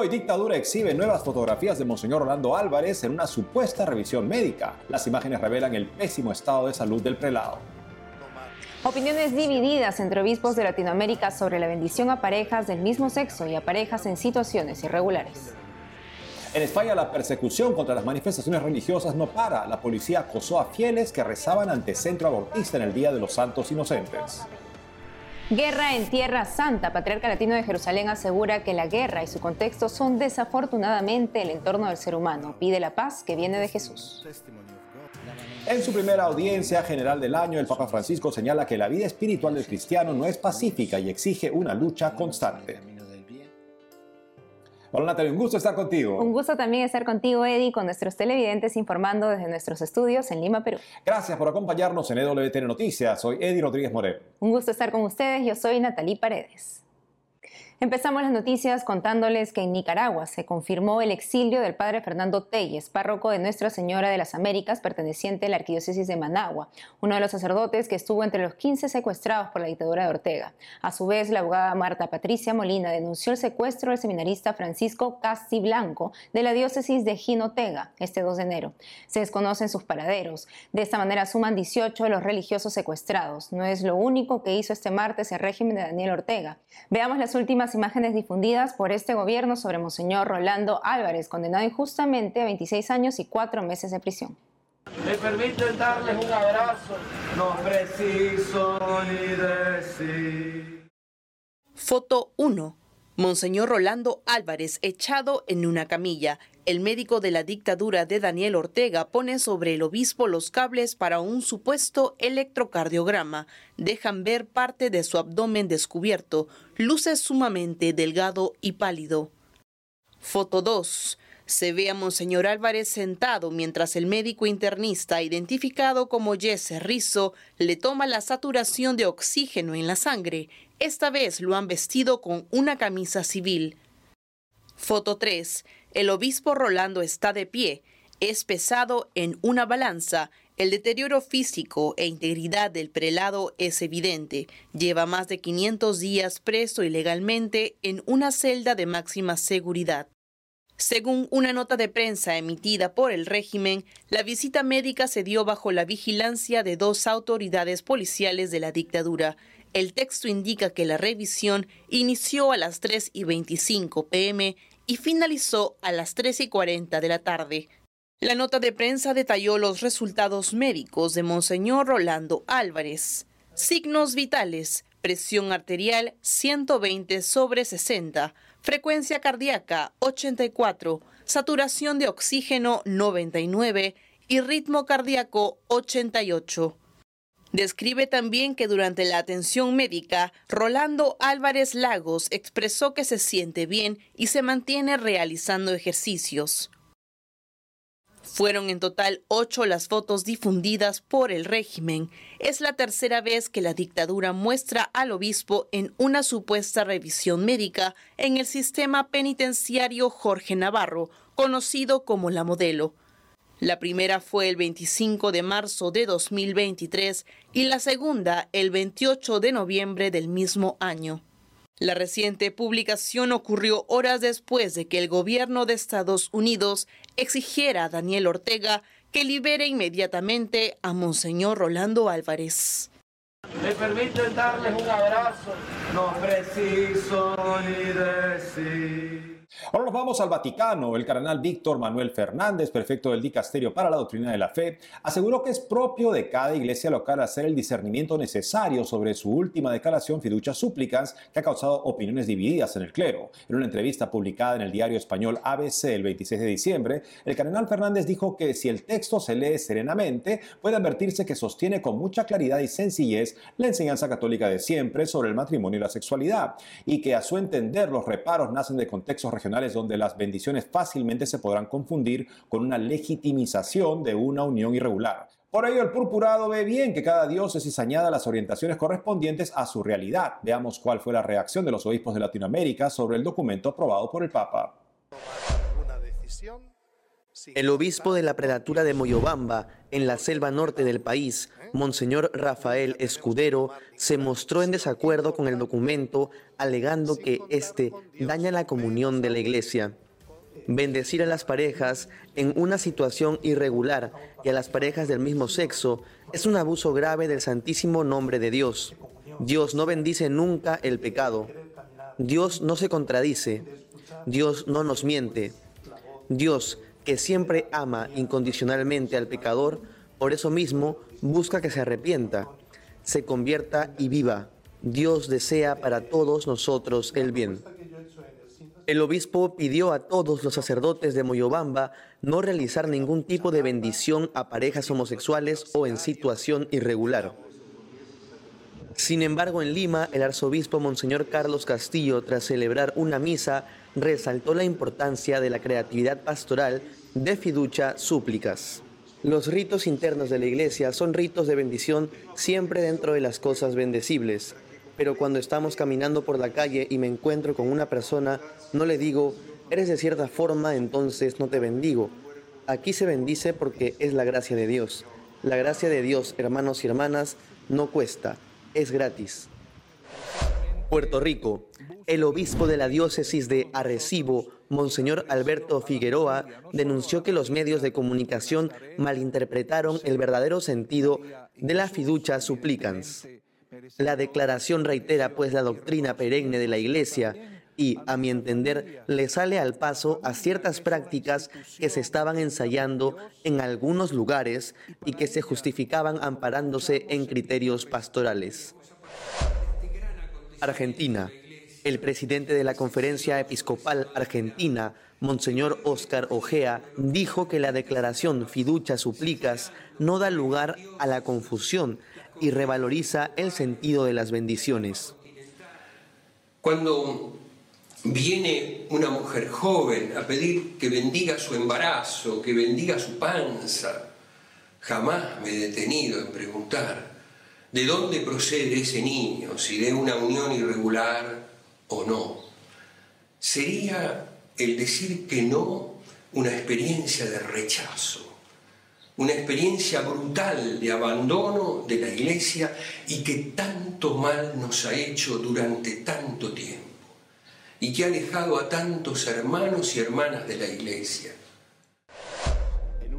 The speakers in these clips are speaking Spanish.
hoy Dictadura exhibe nuevas fotografías de Monseñor Orlando Álvarez en una supuesta revisión médica. Las imágenes revelan el pésimo estado de salud del prelado. Opiniones divididas entre obispos de Latinoamérica sobre la bendición a parejas del mismo sexo y a parejas en situaciones irregulares. En España la persecución contra las manifestaciones religiosas no para. La policía acosó a fieles que rezaban ante centro abortista en el Día de los Santos Inocentes. Guerra en Tierra Santa. Patriarca Latino de Jerusalén asegura que la guerra y su contexto son desafortunadamente el entorno del ser humano. Pide la paz que viene de Jesús. En su primera audiencia general del año, el Papa Francisco señala que la vida espiritual del cristiano no es pacífica y exige una lucha constante. Hola Natalia, un gusto estar contigo. Un gusto también estar contigo, Eddie, con nuestros televidentes informando desde nuestros estudios en Lima, Perú. Gracias por acompañarnos en EWTN Noticias. Soy Eddie Rodríguez Morel. Un gusto estar con ustedes. Yo soy Natalie Paredes. Empezamos las noticias contándoles que en Nicaragua se confirmó el exilio del padre Fernando Telles, párroco de Nuestra Señora de las Américas, perteneciente a la Arquidiócesis de Managua, uno de los sacerdotes que estuvo entre los 15 secuestrados por la dictadura de Ortega. A su vez, la abogada Marta Patricia Molina denunció el secuestro del seminarista Francisco Casti Blanco de la diócesis de Jinotega este 2 de enero. Se desconocen sus paraderos. De esta manera suman 18 de los religiosos secuestrados. No es lo único que hizo este martes el régimen de Daniel Ortega. Veamos las últimas imágenes difundidas por este gobierno sobre Monseñor Rolando Álvarez, condenado injustamente a 26 años y 4 meses de prisión. Me permiten darles un abrazo, no preciso ni decir. Foto 1. Monseñor Rolando Álvarez echado en una camilla. El médico de la dictadura de Daniel Ortega pone sobre el obispo los cables para un supuesto electrocardiograma. Dejan ver parte de su abdomen descubierto. Luce sumamente delgado y pálido. Foto 2. Se ve a Monseñor Álvarez sentado mientras el médico internista, identificado como Jesse Rizzo, le toma la saturación de oxígeno en la sangre. Esta vez lo han vestido con una camisa civil. Foto 3. El obispo Rolando está de pie. Es pesado en una balanza. El deterioro físico e integridad del prelado es evidente. Lleva más de 500 días preso ilegalmente en una celda de máxima seguridad. Según una nota de prensa emitida por el régimen, la visita médica se dio bajo la vigilancia de dos autoridades policiales de la dictadura. El texto indica que la revisión inició a las 3 y 25 pm y finalizó a las 3 y 40 de la tarde. La nota de prensa detalló los resultados médicos de Monseñor Rolando Álvarez. Signos vitales, presión arterial 120 sobre 60, frecuencia cardíaca 84, saturación de oxígeno 99 y ritmo cardíaco 88. Describe también que durante la atención médica, Rolando Álvarez Lagos expresó que se siente bien y se mantiene realizando ejercicios. Fueron en total ocho las fotos difundidas por el régimen. Es la tercera vez que la dictadura muestra al obispo en una supuesta revisión médica en el sistema penitenciario Jorge Navarro, conocido como la modelo. La primera fue el 25 de marzo de 2023 y la segunda el 28 de noviembre del mismo año. La reciente publicación ocurrió horas después de que el gobierno de Estados Unidos exigiera a Daniel Ortega que libere inmediatamente a Monseñor Rolando Álvarez. Me permiten darles un abrazo, no preciso ni decir. Ahora nos vamos al Vaticano. El cardenal Víctor Manuel Fernández, prefecto del Dicasterio para la Doctrina de la Fe, aseguró que es propio de cada iglesia local hacer el discernimiento necesario sobre su última declaración Fiducia Súplicas, que ha causado opiniones divididas en el clero. En una entrevista publicada en el diario español ABC el 26 de diciembre, el cardenal Fernández dijo que si el texto se lee serenamente, puede advertirse que sostiene con mucha claridad y sencillez la enseñanza católica de siempre sobre el matrimonio y la sexualidad, y que a su entender los reparos nacen de contextos donde las bendiciones fácilmente se podrán confundir con una legitimización de una unión irregular. Por ello, el purpurado ve bien que cada diócesis añada las orientaciones correspondientes a su realidad. Veamos cuál fue la reacción de los obispos de Latinoamérica sobre el documento aprobado por el Papa. Una decisión El obispo de la prelatura de Moyobamba, en la selva norte del país, Monseñor Rafael Escudero, se mostró en desacuerdo con el documento, alegando que este daña la comunión de la iglesia. Bendecir a las parejas en una situación irregular y a las parejas del mismo sexo es un abuso grave del santísimo nombre de Dios. Dios no bendice nunca el pecado. Dios no se contradice. Dios no nos miente. Dios, que siempre ama incondicionalmente al pecador, por eso mismo busca que se arrepienta, se convierta y viva. Dios desea para todos nosotros el bien. El obispo pidió a todos los sacerdotes de Moyobamba no realizar ningún tipo de bendición a parejas homosexuales o en situación irregular. Sin embargo, en Lima, el arzobispo Monseñor Carlos Castillo, tras celebrar una misa, resaltó la importancia de la creatividad pastoral de fiducia súplicas. Los ritos internos de la iglesia son ritos de bendición siempre dentro de las cosas bendecibles pero cuando estamos caminando por la calle y me encuentro con una persona, no le digo, eres de cierta forma, entonces no te bendigo. Aquí se bendice porque es la gracia de Dios. La gracia de Dios, hermanos y hermanas, no cuesta, es gratis. Puerto Rico. El obispo de la diócesis de Arecibo, Monseñor Alberto Figueroa, denunció que los medios de comunicación malinterpretaron el verdadero sentido de la fiducia supplicans. La declaración reitera pues la doctrina perenne de la Iglesia y, a mi entender, le sale al paso a ciertas prácticas que se estaban ensayando en algunos lugares y que se justificaban amparándose en criterios pastorales. Argentina. El presidente de la Conferencia Episcopal Argentina, Monseñor Óscar Ojea, dijo que la declaración Fiducia Suplicas no da lugar a la confusión y revaloriza el sentido de las bendiciones. Cuando viene una mujer joven a pedir que bendiga su embarazo, que bendiga su panza, jamás me he detenido en preguntar de dónde procede ese niño, si de una unión irregular o no. Sería el decir que no una experiencia de rechazo una experiencia brutal de abandono de la iglesia y que tanto mal nos ha hecho durante tanto tiempo y que ha alejado a tantos hermanos y hermanas de la iglesia.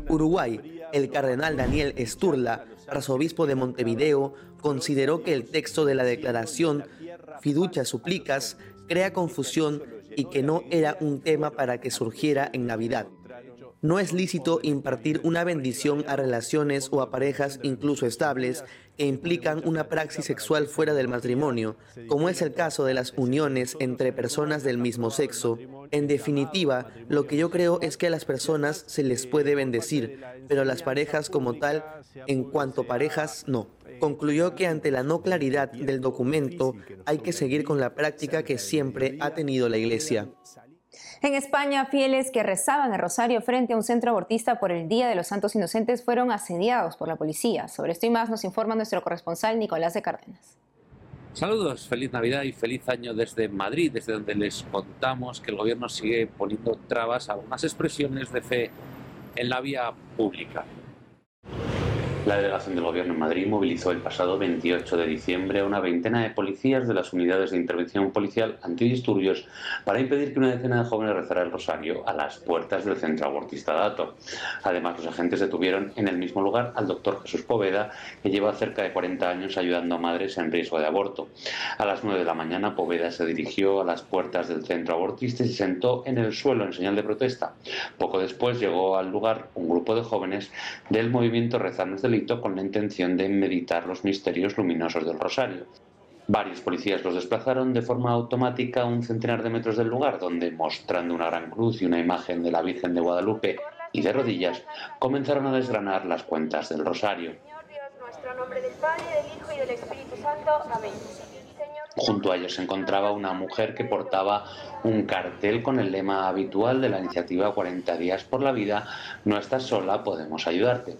Uruguay, el cardenal Daniel Esturla, arzobispo de Montevideo, consideró que el texto de la declaración Fiducia Suplicas crea confusión y que no era un tema para que surgiera en Navidad no es lícito impartir una bendición a relaciones o a parejas incluso estables que implican una praxis sexual fuera del matrimonio, como es el caso de las uniones entre personas del mismo sexo. En definitiva, lo que yo creo es que a las personas se les puede bendecir, pero a las parejas como tal, en cuanto parejas, no. Concluyó que ante la no claridad del documento hay que seguir con la práctica que siempre ha tenido la Iglesia. En España, fieles que rezaban el rosario frente a un centro abortista por el Día de los Santos Inocentes fueron asediados por la policía. Sobre esto y más nos informa nuestro corresponsal Nicolás de Cárdenas. Saludos, feliz Navidad y feliz año desde Madrid, desde donde les contamos que el gobierno sigue poniendo trabas a algunas expresiones de fe en la vía pública. La delegación del Gobierno en Madrid movilizó el pasado 28 de diciembre a una veintena de policías de las unidades de intervención policial antidisturbios para impedir que una decena de jóvenes rezara el rosario a las puertas del centro abortista Dato. Además, los agentes detuvieron en el mismo lugar al doctor Jesús Poveda, que lleva cerca de 40 años ayudando a madres en riesgo de aborto. A las 9 de la mañana, Poveda se dirigió a las puertas del centro abortista y se sentó en el suelo en señal de protesta. Poco después llegó al lugar un grupo de jóvenes del movimiento Rezarnos del con la intención de meditar los misterios luminosos del rosario. Varios policías los desplazaron de forma automática a un centenar de metros del lugar, donde, mostrando una gran cruz y una imagen de la Virgen de Guadalupe y de rodillas, comenzaron a desgranar las cuentas del rosario. Señor Dios nuestro, nombre del Padre, del Hijo y del Espíritu Santo. Amén. Junto a ellos se encontraba una mujer que portaba un cartel con el lema habitual de la iniciativa 40 días por la vida, no estás sola, podemos ayudarte.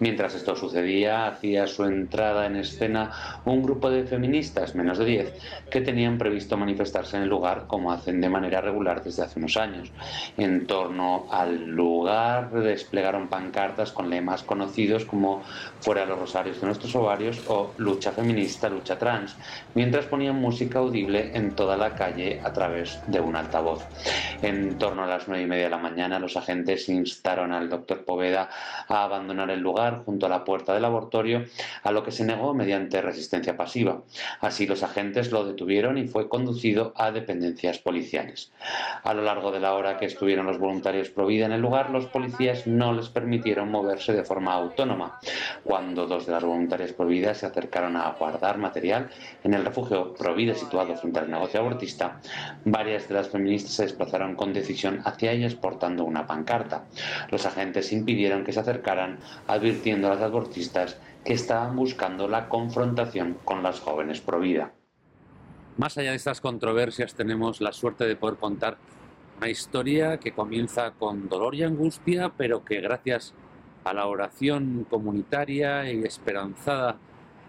Mientras esto sucedía, hacía su entrada en escena un grupo de feministas, menos de 10, que tenían previsto manifestarse en el lugar como hacen de manera regular desde hace unos años. En torno al lugar desplegaron pancartas con lemas conocidos como Fuera los rosarios de nuestros ovarios o Lucha feminista, lucha trans, mientras ponían música audible en toda la calle a través de un altavoz. En torno a las nueve y media de la mañana, los agentes instaron al doctor Poveda a abandonar el lugar junto a la puerta del laboratorio, a lo que se negó mediante resistencia pasiva. Así los agentes lo detuvieron y fue conducido a dependencias policiales. A lo largo de la hora que estuvieron los voluntarios Provida en el lugar, los policías no les permitieron moverse de forma autónoma. Cuando dos de las voluntarias Provida se acercaron a guardar material en el refugio Provida situado frente al negocio abortista, varias de las feministas se desplazaron con decisión hacia ellas portando una pancarta. Los agentes impidieron que se acercaran, advirtiendo a las abortistas que estaban buscando la confrontación con las jóvenes pro vida. Más allá de estas controversias, tenemos la suerte de poder contar una historia que comienza con dolor y angustia, pero que gracias a la oración comunitaria y esperanzada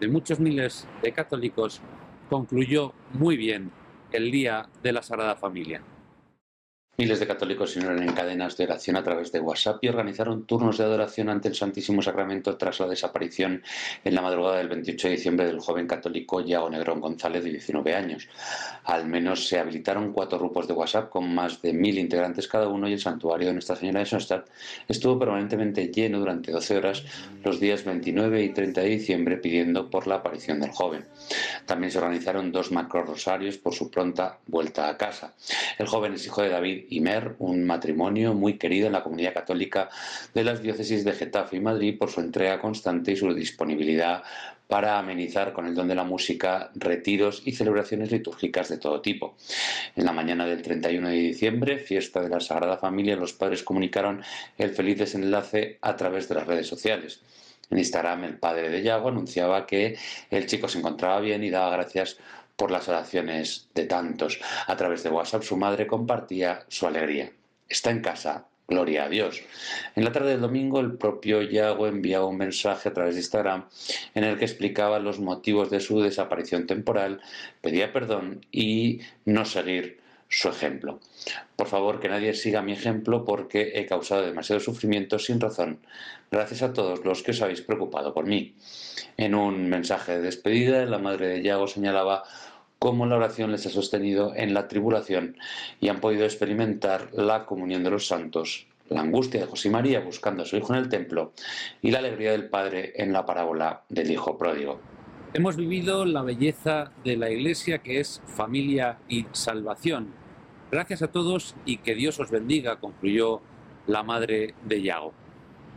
de muchos miles de católicos concluyó muy bien el Día de la Sagrada Familia. Miles de católicos se unieron en cadenas de oración a través de WhatsApp y organizaron turnos de adoración ante el Santísimo Sacramento tras la desaparición en la madrugada del 28 de diciembre del joven católico Yago Negrón González, de 19 años. Al menos se habilitaron cuatro grupos de WhatsApp con más de mil integrantes cada uno y el santuario de Nuestra Señora de Sonstadt estuvo permanentemente lleno durante 12 horas los días 29 y 30 de diciembre pidiendo por la aparición del joven. También se organizaron dos macro rosarios por su pronta vuelta a casa. El joven es hijo de David y Mer, un matrimonio muy querido en la comunidad católica de las diócesis de Getafe y Madrid por su entrega constante y su disponibilidad para amenizar con el don de la música retiros y celebraciones litúrgicas de todo tipo. En la mañana del 31 de diciembre, fiesta de la Sagrada Familia, los padres comunicaron el feliz desenlace a través de las redes sociales. En Instagram, el padre de Yago anunciaba que el chico se encontraba bien y daba gracias por las oraciones de tantos. A través de WhatsApp su madre compartía su alegría. Está en casa, gloria a Dios. En la tarde del domingo el propio Yago enviaba un mensaje a través de Instagram en el que explicaba los motivos de su desaparición temporal, pedía perdón y no seguir su ejemplo. Por favor, que nadie siga mi ejemplo porque he causado demasiado sufrimiento sin razón. Gracias a todos los que os habéis preocupado por mí. En un mensaje de despedida, la madre de Yago señalaba cómo la oración les ha sostenido en la tribulación y han podido experimentar la comunión de los santos, la angustia de José María buscando a su hijo en el templo y la alegría del Padre en la parábola del Hijo pródigo. Hemos vivido la belleza de la Iglesia que es familia y salvación. Gracias a todos y que Dios os bendiga, concluyó la madre de Yago.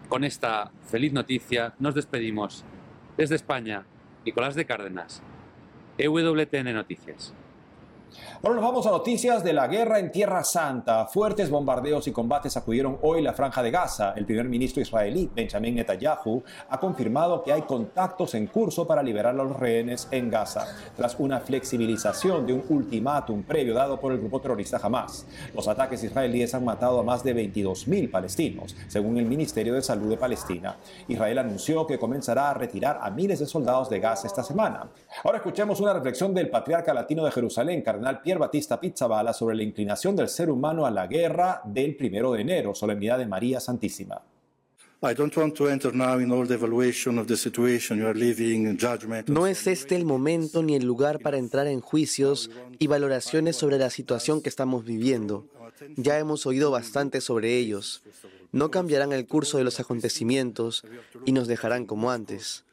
Con esta feliz noticia nos despedimos. Desde España, Nicolás de Cárdenas, EWTN Noticias. Bueno, nos vamos a noticias de la guerra en Tierra Santa. Fuertes bombardeos y combates acudieron hoy la franja de Gaza. El primer ministro israelí, Benjamin Netanyahu, ha confirmado que hay contactos en curso para liberar a los rehenes en Gaza, tras una flexibilización de un ultimátum previo dado por el grupo terrorista Hamas. Los ataques israelíes han matado a más de 22.000 palestinos, según el Ministerio de Salud de Palestina. Israel anunció que comenzará a retirar a miles de soldados de Gaza esta semana. Ahora escuchemos una reflexión del patriarca latino de Jerusalén, cardenal Pierre Batista Pizzabala sobre la inclinación del ser humano a la guerra del primero de enero, solemnidad de María Santísima. No es este el momento ni el lugar para entrar en juicios y valoraciones sobre la situación que estamos viviendo. Ya hemos oído bastante sobre ellos. No cambiarán el curso de los acontecimientos y nos dejarán como antes.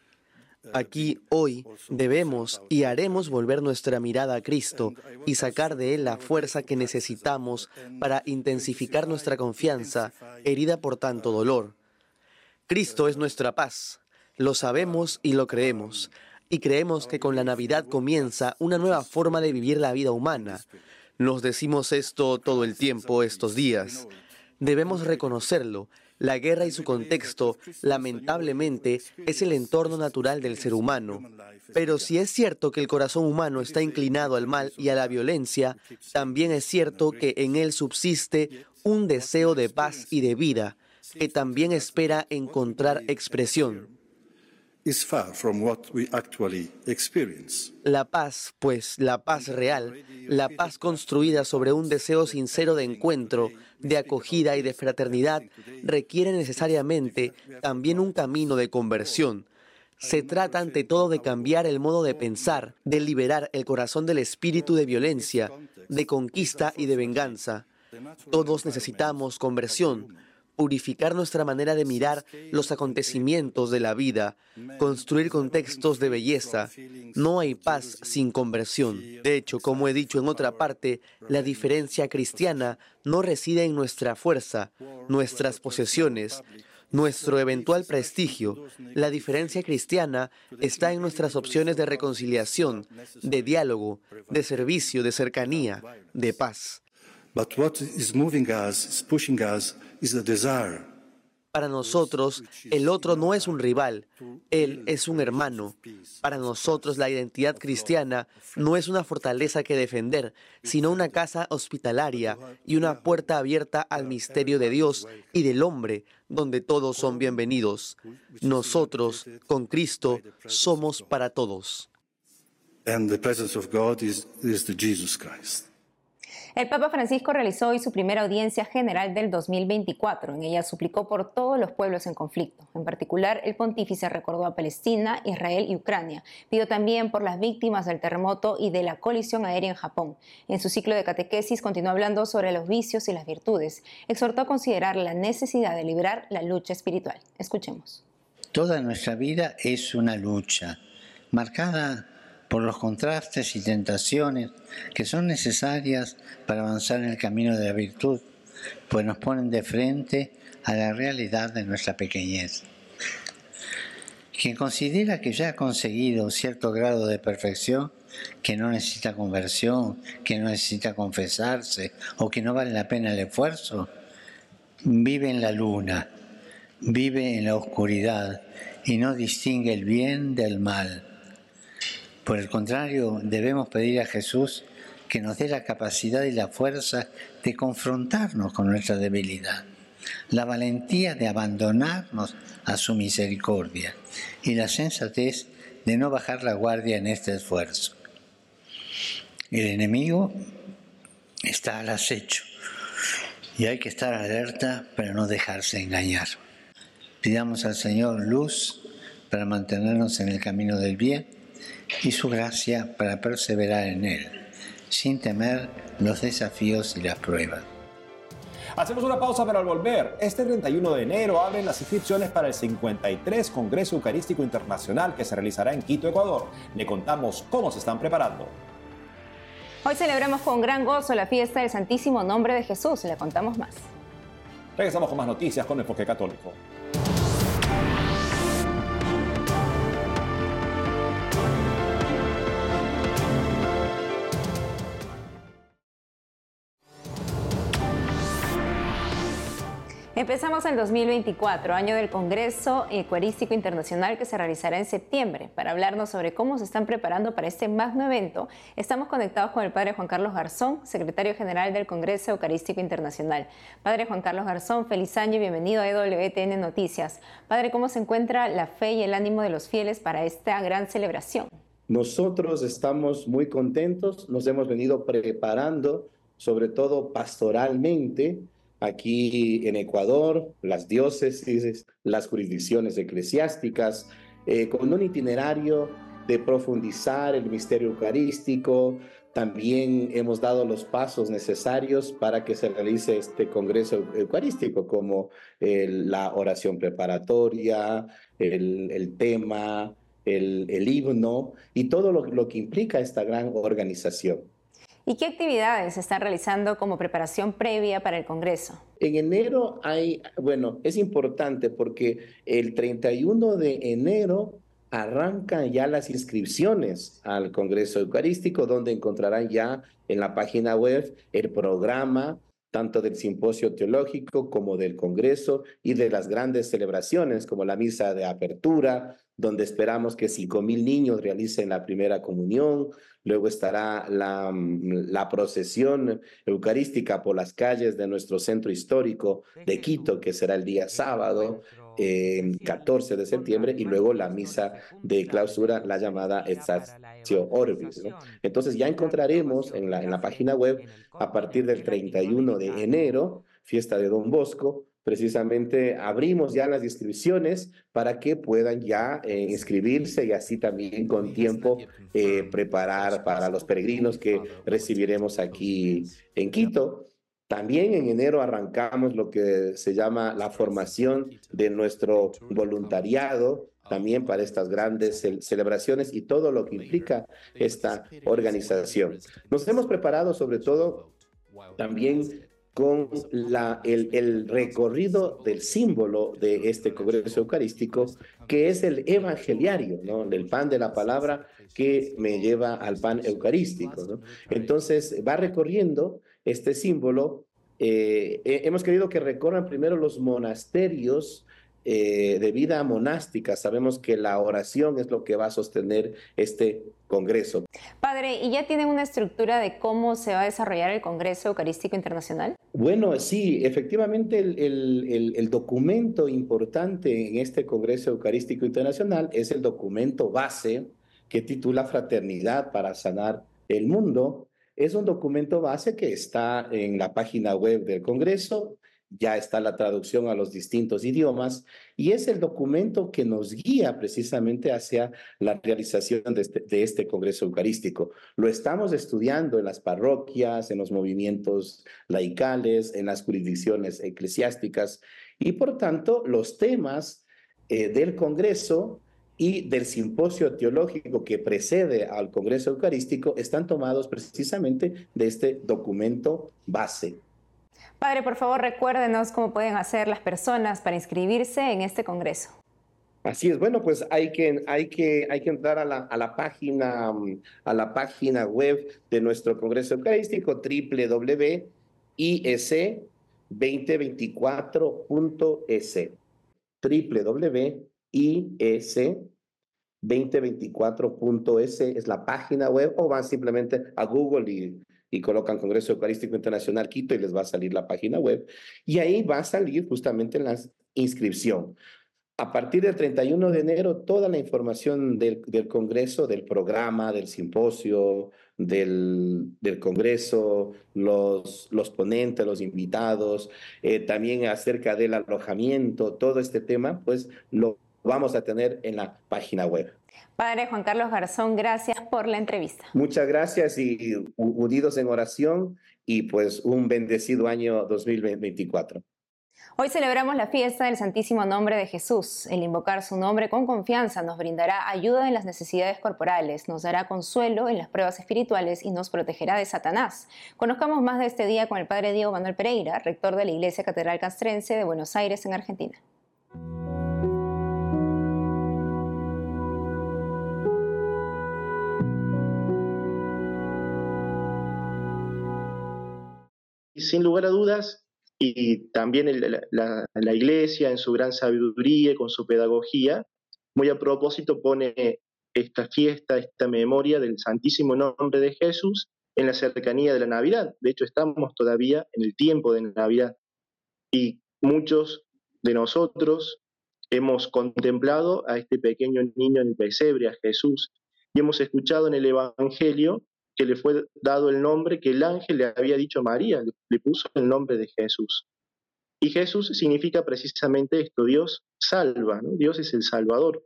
Aquí, hoy, debemos y haremos volver nuestra mirada a Cristo y sacar de Él la fuerza que necesitamos para intensificar nuestra confianza, herida por tanto dolor. Cristo es nuestra paz. Lo sabemos y lo creemos. Y creemos que con la Navidad comienza una nueva forma de vivir la vida humana. Nos decimos esto todo el tiempo estos días. Debemos reconocerlo. La guerra y su contexto, lamentablemente, es el entorno natural del ser humano. Pero si es cierto que el corazón humano está inclinado al mal y a la violencia, también es cierto que en él subsiste un deseo de paz y de vida, que también espera encontrar expresión. La paz, pues la paz real, la paz construida sobre un deseo sincero de encuentro, de acogida y de fraternidad, requiere necesariamente también un camino de conversión. Se trata ante todo de cambiar el modo de pensar, de liberar el corazón del espíritu de violencia, de conquista y de venganza. Todos necesitamos conversión, purificar nuestra manera de mirar los acontecimientos de la vida, construir contextos de belleza. No hay paz sin conversión. De hecho, como he dicho en otra parte, la diferencia cristiana no reside en nuestra fuerza, nuestras posesiones, nuestro eventual prestigio. La diferencia cristiana está en nuestras opciones de reconciliación, de diálogo, de servicio, de cercanía, de paz. Para nosotros, el otro no es un rival, él es un hermano. Para nosotros, la identidad cristiana no es una fortaleza que defender, sino una casa hospitalaria y una puerta abierta al misterio de Dios y del hombre, donde todos son bienvenidos. Nosotros, con Cristo, somos para todos. And the presence of God is, is the Jesus Christ. El Papa Francisco realizó hoy su primera audiencia general del 2024. En ella suplicó por todos los pueblos en conflicto. En particular, el pontífice recordó a Palestina, Israel y Ucrania. Pidió también por las víctimas del terremoto y de la colisión aérea en Japón. En su ciclo de catequesis continuó hablando sobre los vicios y las virtudes. Exhortó a considerar la necesidad de librar la lucha espiritual. Escuchemos. Toda nuestra vida es una lucha, marcada por los contrastes y tentaciones que son necesarias para avanzar en el camino de la virtud, pues nos ponen de frente a la realidad de nuestra pequeñez. Quien considera que ya ha conseguido cierto grado de perfección, que no necesita conversión, que no necesita confesarse o que no vale la pena el esfuerzo, vive en la luna, vive en la oscuridad y no distingue el bien del mal por el contrario, debemos pedir a Jesús que nos dé la capacidad y la fuerza de confrontarnos con nuestra debilidad, la valentía de abandonarnos a su misericordia y la sensatez de no bajar la guardia en este esfuerzo. El enemigo está al acecho y hay que estar alerta para no dejarse engañar. Pidamos al Señor luz para mantenernos en el camino del bien y su gracia para perseverar en él, sin temer los desafíos y las pruebas. Hacemos una pausa para al volver. Este 31 de enero abren las inscripciones para el 53 Congreso Eucarístico Internacional que se realizará en Quito, Ecuador. Le contamos cómo se están preparando. Hoy celebramos con gran gozo la fiesta del Santísimo Nombre de Jesús. Le contamos más. Regresamos con más noticias con Enfoque Católico. Empezamos el 2024, año del Congreso Ecuarístico Internacional que se realizará en septiembre. Para hablarnos sobre cómo se están preparando para este magno evento, estamos conectados con el Padre Juan Carlos Garzón, secretario general del Congreso Eucarístico Internacional. Padre Juan Carlos Garzón, feliz año y bienvenido a EWTN Noticias. Padre, ¿cómo se encuentra la fe y el ánimo de los fieles para esta gran celebración? Nosotros estamos muy contentos, nos hemos venido preparando, sobre todo pastoralmente, aquí en Ecuador, las diócesis, las jurisdicciones eclesiásticas, eh, con un itinerario de profundizar el misterio eucarístico. También hemos dado los pasos necesarios para que se realice este Congreso Eucarístico, como la oración preparatoria, el, tema, el, himno y todo lo que implica esta gran organización. ¿Y qué actividades están realizando como preparación previa para el Congreso? En enero hay, bueno, es importante porque el 31 de enero arrancan ya las inscripciones al Congreso Eucarístico, donde encontrarán ya en la página web el programa tanto del simposio teológico como del Congreso y de las grandes celebraciones como la misa de apertura, donde esperamos que 5.000 niños realicen la primera comunión. Luego estará la, mm, la, procesión eucarística por las calles de nuestro centro histórico de Quito, que será el día sábado, eh, 14 de septiembre, y luego la misa de clausura, la llamada Exatio Orbis. ¿no? Entonces ya encontraremos en la, en la página web a partir del 31 de enero, fiesta de Don Bosco, precisamente abrimos ya las inscripciones para que puedan ya eh, inscribirse y así también con tiempo eh, preparar para los peregrinos que recibiremos aquí en Quito. También en enero arrancamos lo que se llama la formación de nuestro voluntariado, también para estas grandes celebraciones y todo lo que implica esta organización. Nos hemos preparado sobre todo también con el, recorrido del símbolo de este Congreso Eucarístico, que es el evangeliario, ¿no? el pan de la palabra que me lleva al pan eucarístico. ¿no? Entonces va recorriendo este símbolo. Eh, hemos querido que recorran primero los monasterios eh, de vida monástica. Sabemos que la oración es lo que va a sostener este Congreso. Padre, ¿y ya tienen una estructura de cómo se va a desarrollar el Congreso Eucarístico Internacional? Bueno, sí, efectivamente el, el, el, documento importante en este Congreso Eucarístico Internacional es el documento base que titula Fraternidad para Sanar el Mundo. Es un documento base que está en la página web del Congreso ya está la traducción a los distintos idiomas y es el documento que nos guía precisamente hacia la realización de este, de este, Congreso Eucarístico. Lo estamos estudiando en las parroquias, en los movimientos laicales, en las jurisdicciones eclesiásticas y por tanto los temas eh, del Congreso y del simposio teológico que precede al Congreso Eucarístico están tomados precisamente de este documento base. Padre, por favor, recuérdenos cómo pueden hacer las personas para inscribirse en este congreso. Así es, bueno, pues hay que, hay que, hay que entrar a la, a la, página, a la página web de nuestro Congreso Eucarístico, www.is2024.es, www.is2024.es es la página web o van simplemente a Google y y colocan Congreso Eucarístico Internacional Quito y les va a salir la página web. Y ahí va a salir justamente la inscripción. A partir del 31 de enero, toda la información del, del Congreso, del programa, del simposio, del, del Congreso, los, los ponentes, los invitados, eh, también acerca del alojamiento, todo este tema, pues lo vamos a tener en la página web. Padre Juan Carlos Garzón, gracias por la entrevista. Muchas gracias y unidos en oración y pues un bendecido año 2024. Hoy celebramos la fiesta del Santísimo Nombre de Jesús. El invocar su nombre con confianza nos brindará ayuda en las necesidades corporales, nos dará consuelo en las pruebas espirituales y nos protegerá de Satanás. Conozcamos más de este día con el Padre Diego Manuel Pereira, rector de la Iglesia Catedral Castrense de Buenos Aires, en Argentina. Sin lugar a dudas, y también la, Iglesia en su gran sabiduría, con su pedagogía, muy a propósito pone esta fiesta, esta memoria del Santísimo Nombre de Jesús en la cercanía de la Navidad. De hecho, estamos todavía en el tiempo de Navidad. Y muchos de nosotros hemos contemplado a este pequeño niño en el pesebre, a Jesús, y hemos escuchado en el Evangelio que le fue dado el nombre que el ángel le había dicho a María, le puso el nombre de Jesús. Y Jesús significa precisamente esto, Dios salva, Dios es el Salvador.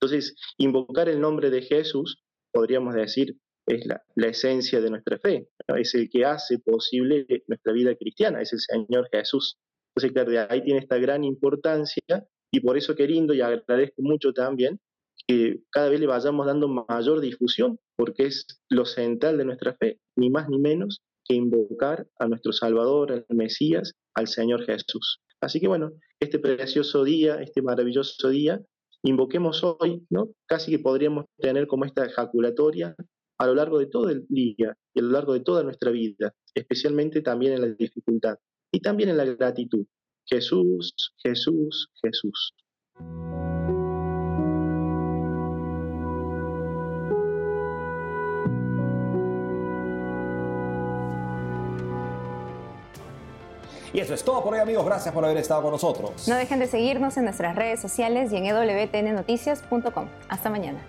Entonces, invocar el nombre de Jesús, podríamos decir, es la, esencia de nuestra fe, es el que hace posible nuestra vida cristiana, es el Señor Jesús. Entonces, claro, ahí tiene esta gran importancia y por eso queriendo y agradezco mucho también que cada vez le vayamos dando mayor difusión, porque es lo central de nuestra fe, ni más ni menos que invocar a nuestro Salvador, al Mesías, al Señor Jesús. Así que bueno, este precioso día, este maravilloso día, invoquemos hoy, ¿no? Casi que podríamos tener como esta ejaculatoria a lo largo de todo el día y a lo largo de toda nuestra vida, especialmente también en la dificultad y también en la gratitud. Jesús, Jesús, Jesús. Y eso es todo por hoy amigos, gracias por haber estado con nosotros. No dejen de seguirnos en nuestras redes sociales y en wtnnoticias.com. Hasta mañana.